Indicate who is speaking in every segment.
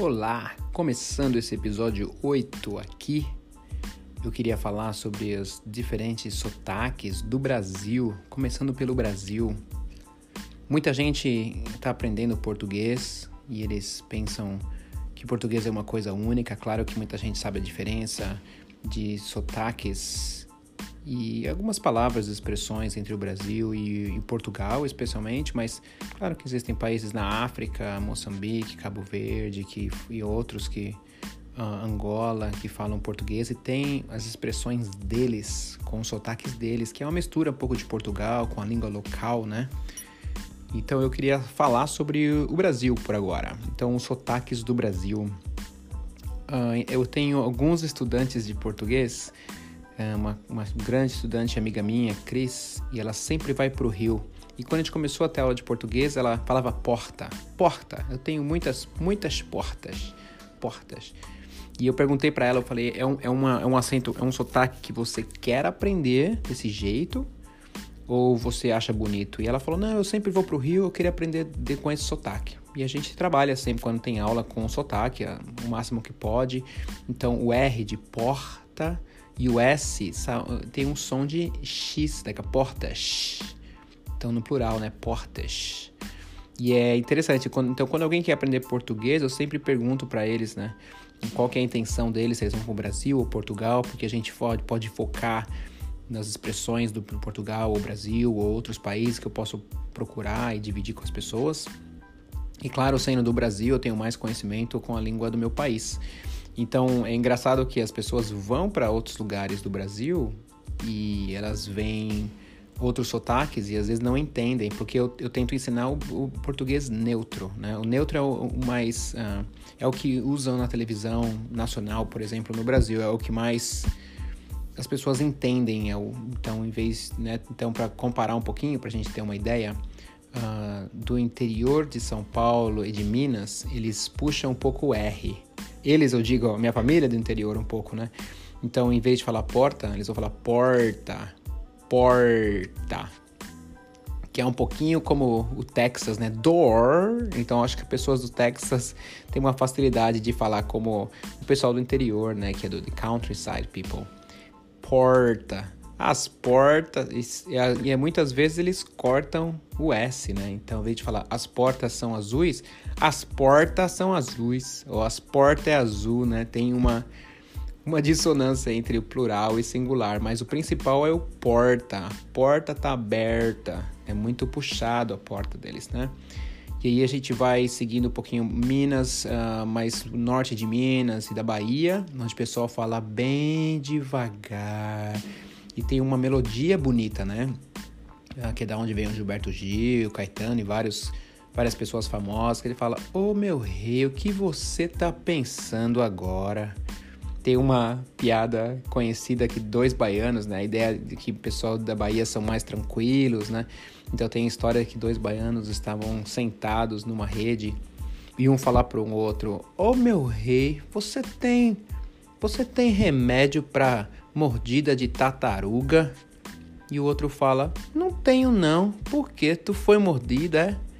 Speaker 1: Olá, começando esse episódio 8 aqui, eu queria falar sobre os diferentes sotaques do Brasil, começando pelo Brasil. Muita gente está aprendendo português e eles pensam que português é uma coisa única. Claro que muita gente sabe a diferença de sotaques e algumas palavras e expressões entre o Brasil e, e, Portugal, especialmente, mas claro que existem países na África, Moçambique, Cabo Verde que, e outros que uh, Angola que falam português e tem as expressões deles com os sotaques deles, que é uma mistura um pouco de Portugal com a língua local, né? Então eu queria falar sobre o Brasil por agora. Então os sotaques do Brasil. Uh, eu tenho alguns estudantes de português é uma, uma grande estudante amiga minha, Cris, e ela sempre vai para o Rio. E quando a gente começou a ter aula de português, ela falava porta, porta. Eu tenho muitas, muitas portas, portas. E eu perguntei para ela, eu falei, é um, é, uma, é um acento, é um sotaque que você quer aprender desse jeito ou você acha bonito? E ela falou, não, eu sempre vou pro Rio, eu queria aprender de, com esse sotaque. E a gente trabalha sempre quando tem aula com sotaque, o máximo que pode. Então o R de porta e o S tem um som de X, daqui a portas. Então, no plural, né? Portas. E é interessante. Quando, então, quando alguém quer aprender português, eu sempre pergunto para eles, né? Qual é a intenção deles, se eles vão para o Brasil ou Portugal, porque a gente pode, pode focar nas expressões do Portugal ou Brasil ou outros países que eu posso procurar e dividir com as pessoas. E claro, sendo do Brasil, eu tenho mais conhecimento com a língua do meu país. Então é engraçado que as pessoas vão para outros lugares do Brasil e elas veem outros sotaques e às vezes não entendem, porque eu, eu tento ensinar o, o, português neutro, né? O neutro é o, o mais... Uh, é o que usam na televisão nacional, por exemplo, no Brasil. É o que mais as pessoas entendem. É o, então, em vez... Né? Então, para comparar um pouquinho, para a gente ter uma ideia... Uh, do interior de São Paulo e de Minas, eles puxam um pouco o R, eles, eu digo, a minha família é do interior um pouco, né? Então, em vez de falar porta, eles vão falar porta, porta. Que é um pouquinho como o Texas, né? Door. Então, acho que pessoas do Texas têm uma facilidade de falar como o pessoal do interior, né? Que é do countryside people. Porta as portas, e, e, muitas vezes eles cortam o S, né? Então, ao invés de falar as portas são azuis, as portas são azuis, ou as portas é azul, né? Tem uma, uma dissonância entre o plural e singular, mas o principal é o porta. A porta tá aberta, é muito puxado a porta deles, né? E aí a gente vai seguindo um pouquinho Minas, uh, mais norte de Minas e da Bahia, onde o pessoal fala bem devagar e tem uma melodia bonita, né? Ah, que é da onde vem o Gilberto Gil, Caetano e vários, várias pessoas famosas, que ele fala: Ô oh, meu rei, o que você tá pensando agora? Tem uma piada conhecida que dois baianos, né? A ideia de que o pessoal da Bahia são mais tranquilos, né? Então tem a história que dois baianos estavam sentados numa rede e um falar para um outro: "Ô oh, meu rei, você tem você tem remédio para mordida de tartaruga. E o outro fala: Não tenho não, porque tu foi mordida, é?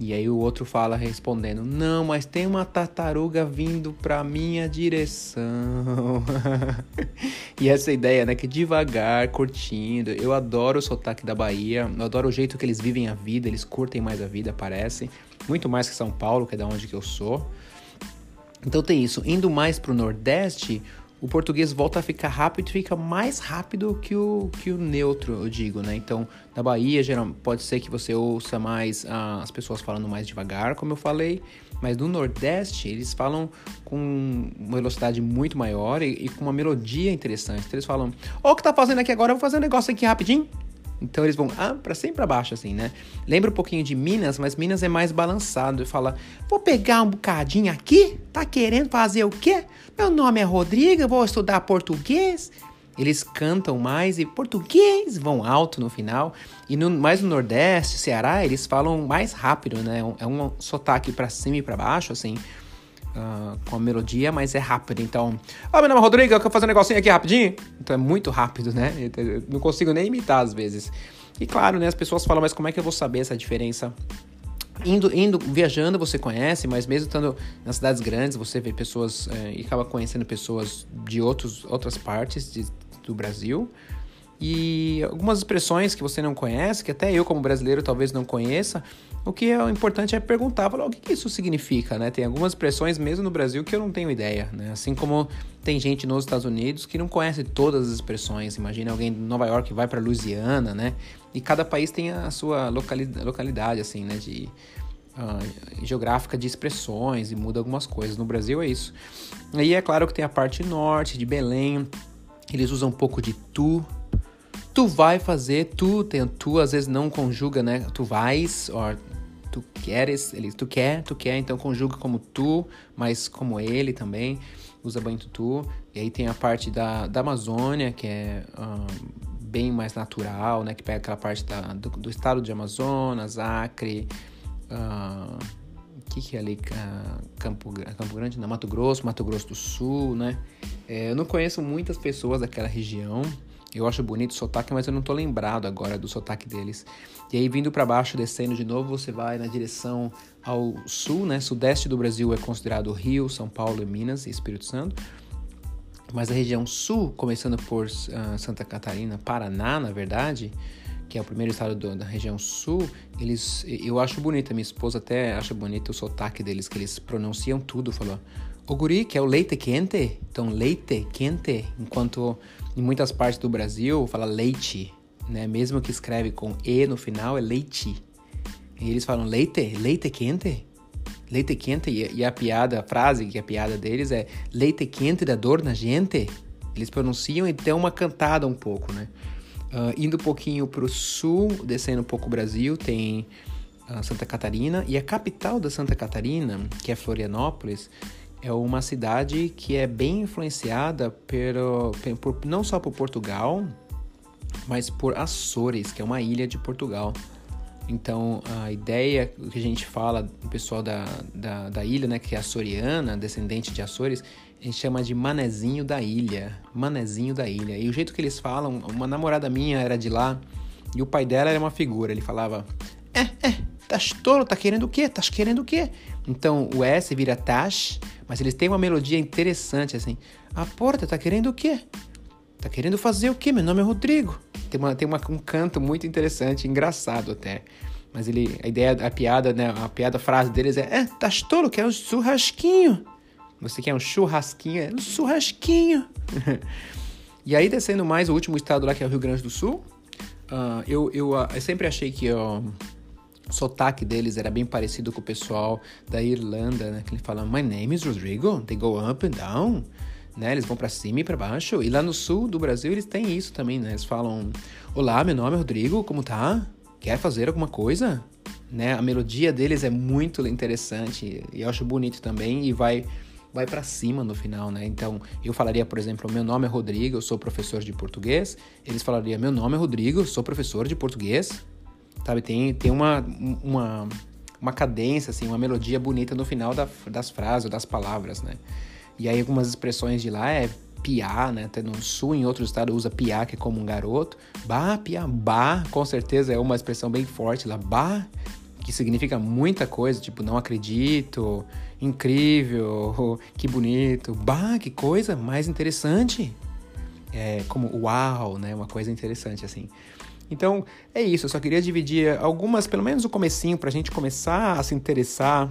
Speaker 1: E aí o outro fala respondendo: Não, mas tem uma tartaruga vindo pra minha direção. e essa ideia, né? Que devagar, curtindo. Eu adoro o sotaque da Bahia, eu adoro o jeito que eles vivem a vida, eles curtem mais a vida, parece. Muito mais que São Paulo, que é da onde que eu sou. Então tem isso. Indo mais pro Nordeste, o português volta a ficar rápido, fica mais rápido que o, que o neutro, eu digo, né? Então, na Bahia, geral, pode ser que você ouça mais ah, as pessoas falando mais devagar, como eu falei, mas no Nordeste eles falam com uma velocidade muito maior e, e com uma melodia interessante. Então, eles falam: Ô, oh, o que tá fazendo aqui agora? Eu vou fazer um negócio aqui rapidinho. Então eles vão ah, para sempre para baixo assim, né? Lembra um pouquinho de Minas, mas Minas é mais balançado. Ele fala: "Vou pegar um bocadinho aqui? Tá querendo fazer o quê? Meu nome é Rodrigo, vou estudar português." Eles cantam mais e português vão alto no final. E no, mais no Nordeste, Ceará, eles falam mais rápido, né? É um é sotaque para cima e para baixo, assim uh, com a melodia, mas é rápido. Então, ah, meu nome é Rodrigo, eu quero fazer um negocinho aqui rapidinho. Então é muito rápido, né? Eu não consigo nem imitar às vezes. E claro, né, as pessoas falam, mas como é que eu vou saber essa diferença indo, indo, viajando você conhece, mas mesmo estando nas cidades grandes, você vê pessoas é, e acaba conhecendo pessoas de outros, outras partes de, do Brasil. E algumas expressões que você não conhece, que até eu como brasileiro talvez não conheça, o que é importante é perguntar, falar o que, que isso significa, né? Tem algumas expressões mesmo no Brasil que eu não tenho ideia, né? Assim como tem gente nos Estados Unidos que não conhece todas as expressões. Imagina alguém de Nova York que vai para Louisiana, né? E cada país tem a sua localidade, assim, né? De uh, geográfica de expressões e muda algumas coisas. No Brasil é isso. Aí é claro que tem a parte norte de Belém. Eles usam um pouco de tu, tu vai fazer, tu tem tu às vezes não conjuga, né? Tu vais, ou tu queres, ele tu quer, tu quer, então conjuga como tu, mas como ele também usa muito tu. E aí tem a parte da, da Amazônia, que é bem mais natural, né? Que pega aquela parte da, do, do estado de Amazonas, Acre, uh, que que é ali? Uh, Campo, Campo Grande, não, Mato Grosso, Mato Grosso do Sul, né? É, eu não conheço muitas pessoas daquela região, eu acho bonito o sotaque, mas eu não tô lembrado agora do sotaque deles. E aí, vindo para baixo, descendo de novo, você vai na direção ao sul, né? Sudeste do Brasil é considerado Rio, São Paulo, Minas e Espírito Santo. Mas a região sul, começando por uh, Santa Catarina, Paraná, na verdade, que é o primeiro estado do, da região sul, eles, eu acho bonito, minha esposa até acha bonito o sotaque deles, que eles pronunciam tudo, falou. O guri, que é o leite quente, então leite quente, enquanto em muitas partes do Brasil fala leite, né? Mesmo que escreve com E no final, é leite. E eles falam leite, leite quente. Leite quente, e a piada, a frase que é a piada deles é leite quente da dor na gente. Eles pronunciam e dão uma cantada um pouco, né? Uh, indo um pouquinho para o sul, descendo um pouco o Brasil, tem uh, Santa Catarina. E a capital da Santa Catarina, que é Florianópolis, é uma cidade que é bem influenciada pelo, por, não só por Portugal, mas por Açores, que é uma ilha de Portugal. Então, a ideia que a gente fala, o pessoal da, da, da, ilha, né, que é açoriana, descendente de Açores, a gente chama de manezinho da ilha. Manezinho da ilha. E o jeito que eles falam, uma namorada minha era de lá, e o pai dela era uma figura. Ele falava: É, é, tá tolo, tá querendo o quê? Tá querendo o quê? Então, o S vira tash, mas eles têm uma melodia interessante, assim. A porta tá querendo o quê? Tá querendo fazer o quê? Meu nome é Rodrigo. Tem, uma, tem uma, um canto muito interessante, engraçado até. Mas ele, a ideia, a piada, né? A piada, a frase deles é: É, tá tolo, quer um churrasquinho. Você quer um churrasquinho? É um churrasquinho. e aí, descendo mais, o último estado lá, que é o Rio Grande do Sul. Uh, eu, eu, uh, eu sempre achei que. Uh, o sotaque deles era bem parecido com o pessoal da Irlanda, né? Que eles falam, My name is Rodrigo, they go up and down. Né? Eles vão para cima e para baixo. E lá no sul do Brasil eles têm isso também, né? Eles falam: Olá, meu nome é Rodrigo, como tá? Quer fazer alguma coisa? Né? A melodia deles é muito interessante e eu acho bonito também e vai vai para cima no final, né? Então, eu falaria, por exemplo, meu nome é Rodrigo, eu sou professor de português. Eles falariam: Meu nome é Rodrigo, sou professor de português sabe? Tem, tem uma, uma, uma cadência, assim, uma melodia bonita no final da, das frases ou das palavras, né? E aí algumas expressões de lá é piá, né? Até no sul, em outros estados, usa piá, que é como um garoto. Bah, piá, bah, com certeza é uma expressão bem forte lá. Bah, que significa muita coisa, tipo, não acredito, incrível, que bonito. Bah, que coisa mais interessante. É como uau, né? Uma coisa interessante, assim. Então, é isso. Eu só queria dividir algumas, pelo menos o comecinho, para a gente começar a se interessar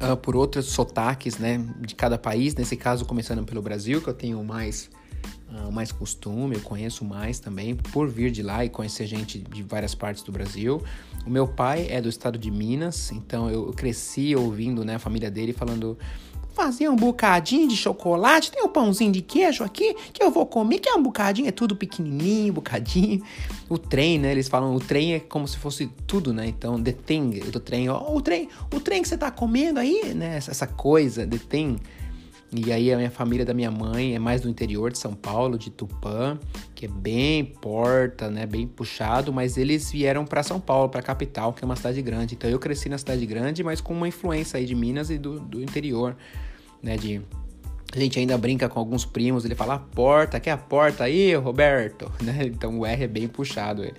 Speaker 1: uh, por outros sotaques, né, de cada país. Nesse caso, começando pelo Brasil, que eu tenho mais, uh, mais costume, eu conheço mais também, por vir de lá e conhecer gente de várias partes do Brasil. O meu pai é do estado de Minas, então eu cresci ouvindo, né, a família dele falando fazer um bocadinho de chocolate, tem um pãozinho de queijo aqui que eu vou comer, que é um bocadinho, é tudo pequenininho, bocadinho. O trem, né? Eles falam, o trem é como se fosse tudo, né? Então, the thing do trem, ó, o trem, o trem que você tá comendo aí, né? Essa coisa, the thing. E aí a minha família da minha mãe é mais do interior de São Paulo, de Tupã, que é bem porta, né, bem puxado, mas eles vieram para São Paulo, para a capital, que é uma cidade grande. Então eu cresci na cidade grande, mas com uma influência aí de Minas e do, do interior né? De a gente ainda brinca com alguns primos, ele fala a porta, quer a porta aí, Roberto, né? Então o R é bem puxado, é,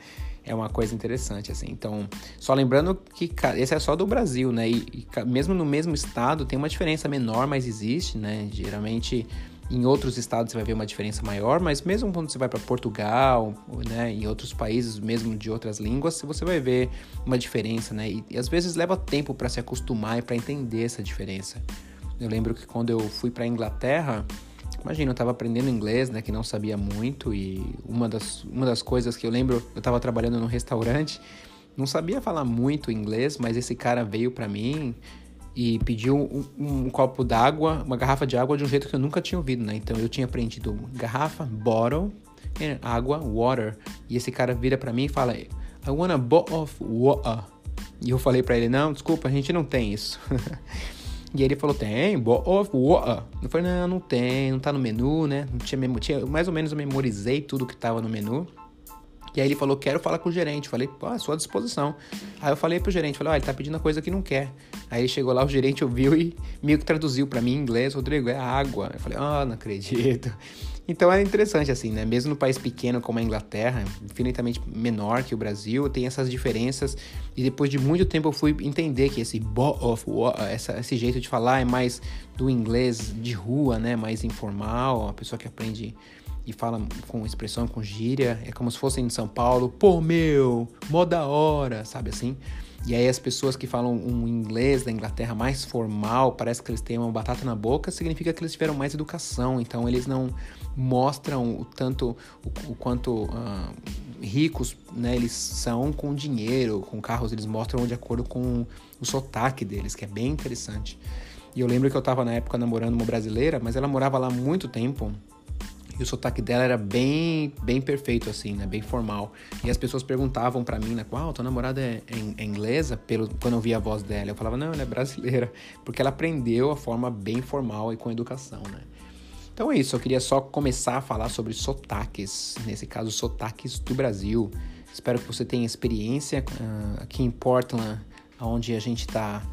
Speaker 1: é uma coisa interessante, assim. Então, só lembrando que esse é só do Brasil, né? E, e mesmo no mesmo estado tem uma diferença menor, mas existe, né? Geralmente em outros estados você vai ver uma diferença maior, mas mesmo quando você vai para Portugal, né, em outros países mesmo de outras línguas, você vai ver uma diferença, né? E, e às vezes leva tempo para se acostumar e para entender essa diferença. Eu lembro que quando eu fui para Inglaterra, imagina, eu estava aprendendo inglês, né, que não sabia muito e uma das, uma das coisas que eu lembro, eu estava trabalhando num restaurante, não sabia falar muito inglês, mas esse cara veio para mim e pediu um, um copo d'água, uma garrafa de água de um jeito que eu nunca tinha ouvido, né? Então eu tinha aprendido garrafa, bottle, água, water. E esse cara vira para mim e fala: I want a bottle of water. E eu falei para ele: Não, desculpa, a gente não tem isso. e ele falou: Tem, of water. Eu falei: Não, não tem, não tá no menu, né? Não tinha, tinha mais ou menos eu memorizei tudo que tava no menu. E aí ele falou, quero falar com o gerente. Falei, pô, à sua disposição. Aí eu falei pro gerente, falei, ó, oh, ele tá pedindo coisa que não quer. Aí ele chegou lá, o gerente ouviu e meio que traduziu para mim em inglês, Rodrigo, é água. Eu falei, oh, não acredito. Então é interessante assim, né? Mesmo no país pequeno como a Inglaterra, infinitamente menor que o Brasil, tem essas diferenças. E depois de muito tempo eu fui entender que esse bo of essa, esse jeito de falar é mais do inglês de rua, né? Mais informal, a pessoa que aprende e fala com expressão, com gíria, é como se fossem em São Paulo, pô meu, mó da hora, sabe assim? E aí as pessoas que falam um inglês da Inglaterra mais formal, parece que eles têm uma batata na boca, significa que eles tiveram mais educação, então eles não mostram o tanto, o, o quanto uh, ricos né, eles são com dinheiro, com carros, eles mostram de acordo com o sotaque deles, que é bem interessante. E eu lembro que eu estava na época namorando uma brasileira, mas ela morava lá muito tempo, e o sotaque dela era bem, bem perfeito, assim, né? Bem formal. E as pessoas perguntavam para mim, né? Uau, tua namorada é, é, é, inglesa? Pelo, quando eu via a voz dela. Eu falava, não, ela é brasileira. Porque ela aprendeu a forma bem formal e com educação, né? Então é isso, eu queria só começar a falar sobre sotaques. Nesse caso, sotaques do Brasil. Espero que você tenha experiência uh, aqui em Portland, onde a gente está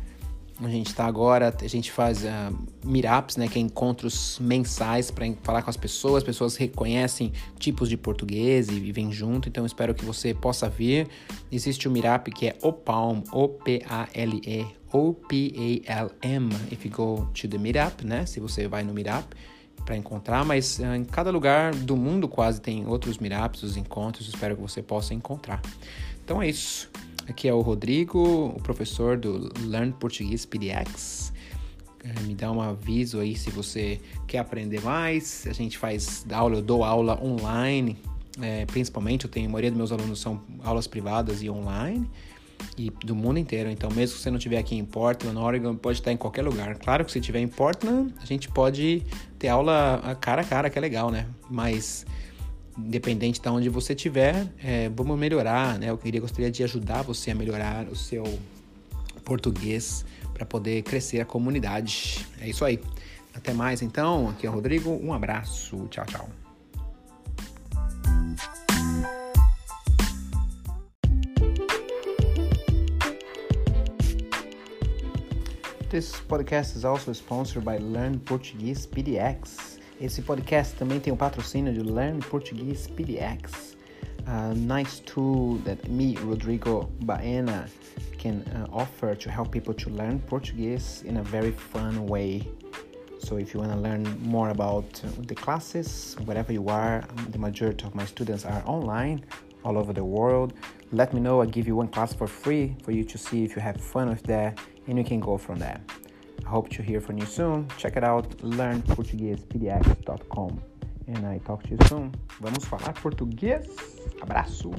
Speaker 1: a gente está agora, a gente faz uh, meetups, né, que é encontros mensais para falar com as pessoas, as pessoas reconhecem tipos de português e, vêm junto, então espero que você possa vir. Existe o meetup que é OPALM, O-P-A-L-E, O-P-A-L-M, if you go to the meetup, né, se você vai no meetup para encontrar, mas uh, em cada lugar do mundo quase tem outros meetups, os encontros, espero que você possa encontrar. Então é isso. Aqui é o Rodrigo, o professor do Learn Português PDX. É, me dá um aviso aí se você quer aprender mais. A gente faz aula, eu dou aula online, é, principalmente. Eu tenho a maioria dos meus alunos são aulas privadas e online e do mundo inteiro. Então, mesmo que você não estiver aqui em Portland, Oregon, pode estar em qualquer lugar. Claro que se estiver em Portland, a gente pode ter aula cara a cara, que é legal, né? Mas independente de onde você estiver, é, vamos melhorar, né? Eu queria gostaria de ajudar você a melhorar o seu português para poder crescer a comunidade. É isso aí. Até mais então. Aqui é o Rodrigo. Um abraço. Tchau, tchau. This podcast is also sponsored by Learn Portuguese PDX. Esse podcast também tem o patrocínio de Learn Português PDX, a nice tool that me, Rodrigo Baena, can uh, offer to help people to learn Portuguese in a very fun way. So if you want to learn more about the classes, wherever you are, um, the majority of my students are online all over the world. Let me know. I'll give you one class for free for you to see if you have fun with that, and you can go from there. Hope to hear from you soon. Check it out, learnportuguesepdx.com. And I talk to you soon. Vamos falar português? Abraço!